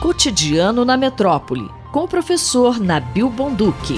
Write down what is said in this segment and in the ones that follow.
Cotidiano na Metrópole, com o professor Nabil Bonduque.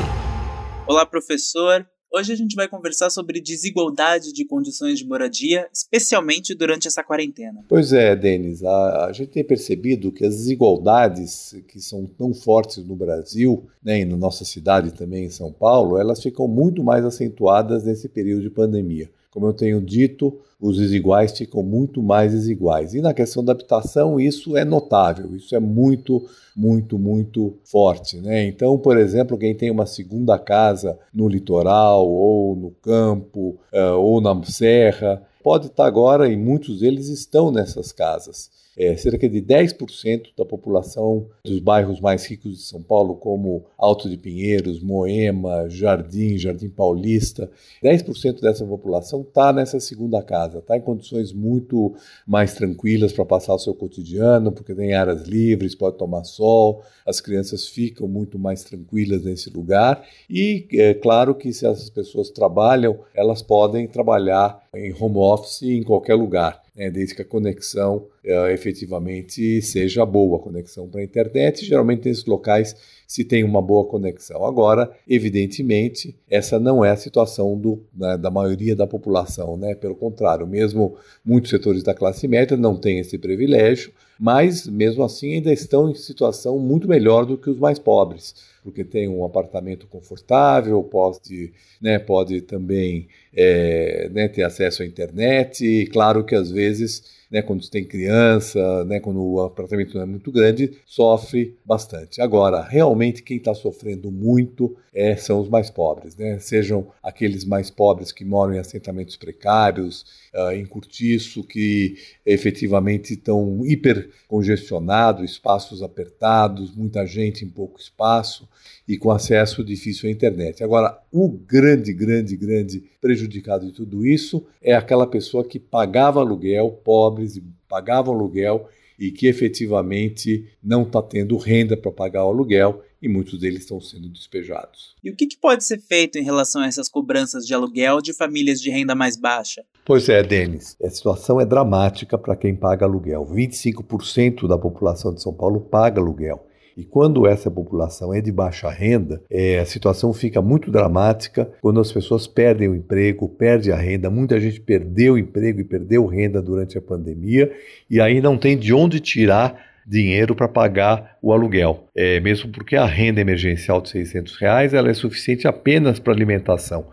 Olá, professor. Hoje a gente vai conversar sobre desigualdade de condições de moradia, especialmente durante essa quarentena. Pois é, Denis, a, a gente tem percebido que as desigualdades que são tão fortes no Brasil, né, e na nossa cidade também, em São Paulo, elas ficam muito mais acentuadas nesse período de pandemia. Como eu tenho dito, os desiguais ficam muito mais desiguais. E na questão da habitação, isso é notável, isso é muito, muito, muito forte. Né? Então, por exemplo, quem tem uma segunda casa no litoral, ou no campo, uh, ou na serra, pode estar agora, e muitos deles estão nessas casas. É, cerca de 10% da população dos bairros mais ricos de São Paulo, como Alto de Pinheiros, Moema, Jardim, Jardim Paulista, 10% dessa população está nessa segunda casa, está em condições muito mais tranquilas para passar o seu cotidiano, porque tem áreas livres, pode tomar sol, as crianças ficam muito mais tranquilas nesse lugar e é claro que se essas pessoas trabalham, elas podem trabalhar em home office em qualquer lugar né, desde que a conexão uh, efetivamente seja boa, a conexão para a internet. Geralmente nesses locais se tem uma boa conexão. Agora, evidentemente, essa não é a situação do, né, da maioria da população, né? Pelo contrário, mesmo muitos setores da classe média não têm esse privilégio, mas mesmo assim ainda estão em situação muito melhor do que os mais pobres porque tem um apartamento confortável, pode, né, pode também é, né, ter acesso à internet. E claro que às vezes né, quando tem criança, né, quando o apartamento não é muito grande, sofre bastante. Agora, realmente quem está sofrendo muito é, são os mais pobres, né? sejam aqueles mais pobres que moram em assentamentos precários, uh, em cortiço, que efetivamente estão hipercongestionados, espaços apertados, muita gente em pouco espaço e com acesso difícil à internet. Agora, o grande, grande, grande prejudicado de tudo isso é aquela pessoa que pagava aluguel, pobres pagavam aluguel e que efetivamente não está tendo renda para pagar o aluguel e muitos deles estão sendo despejados. E o que, que, pode ser feito em relação a essas cobranças de aluguel de famílias de renda mais baixa? Pois é, Denis, a situação é dramática para quem paga aluguel. 25% da população de São Paulo paga aluguel. E quando essa população é de baixa renda, é, a situação fica muito dramática quando as pessoas perdem o emprego, perdem a renda. Muita gente perdeu o emprego e perdeu renda durante a pandemia e aí não tem de onde tirar dinheiro para pagar o aluguel, é, mesmo porque a renda emergencial de 600 reais ela é suficiente apenas para alimentação.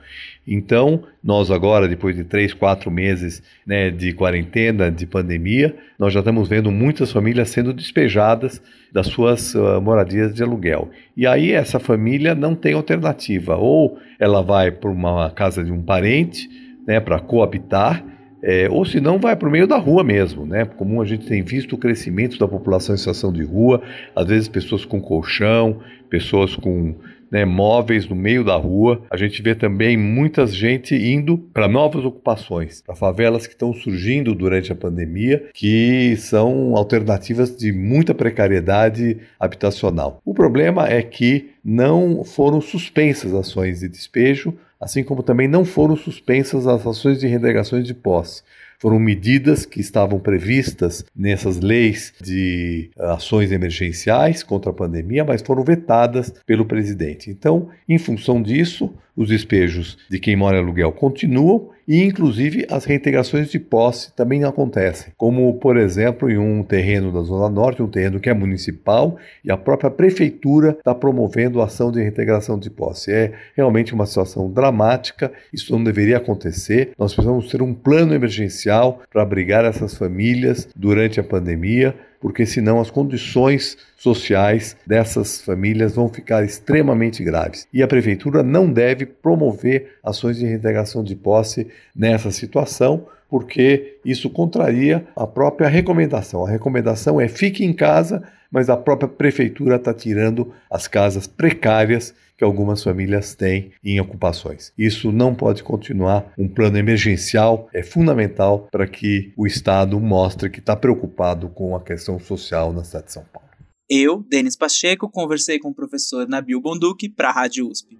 Então, nós agora, depois de três, quatro meses né, de quarentena, de pandemia, nós já estamos vendo muitas famílias sendo despejadas das suas uh, moradias de aluguel. E aí essa família não tem alternativa, ou ela vai para uma casa de um parente, né, para coabitar, é, ou se não, vai para o meio da rua mesmo, né? Como a gente tem visto o crescimento da população em situação de rua, às vezes pessoas com colchão, pessoas com né, móveis no meio da rua. A gente vê também muita gente indo para novas ocupações, para favelas que estão surgindo durante a pandemia, que são alternativas de muita precariedade habitacional. O problema é que não foram suspensas ações de despejo, assim como também não foram suspensas as ações de reintegrações de posse. Foram medidas que estavam previstas nessas leis de eh, ações emergenciais contra a pandemia, mas foram vetadas pelo presidente. Então, em função disso, os despejos de quem mora em aluguel continuam e, inclusive, as reintegrações de posse também acontecem, como, por exemplo, em um terreno da Zona Norte, um terreno que é municipal e a própria prefeitura está promovendo a ação de reintegração de posse. É realmente uma situação dramática, isso não deveria acontecer. Nós precisamos ter um plano emergencial para abrigar essas famílias durante a pandemia porque senão as condições sociais dessas famílias vão ficar extremamente graves. E a prefeitura não deve promover ações de reintegração de posse nessa situação, porque isso contraria a própria recomendação. A recomendação é fique em casa, mas a própria prefeitura está tirando as casas precárias que algumas famílias têm em ocupações. Isso não pode continuar. Um plano emergencial é fundamental para que o Estado mostre que está preocupado com a questão social na cidade de São Paulo. Eu, Denis Pacheco, conversei com o professor Nabil Bonduque para a Rádio USP.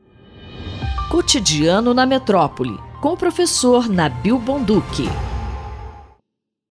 Cotidiano na Metrópole, com o professor Nabil Bonduque.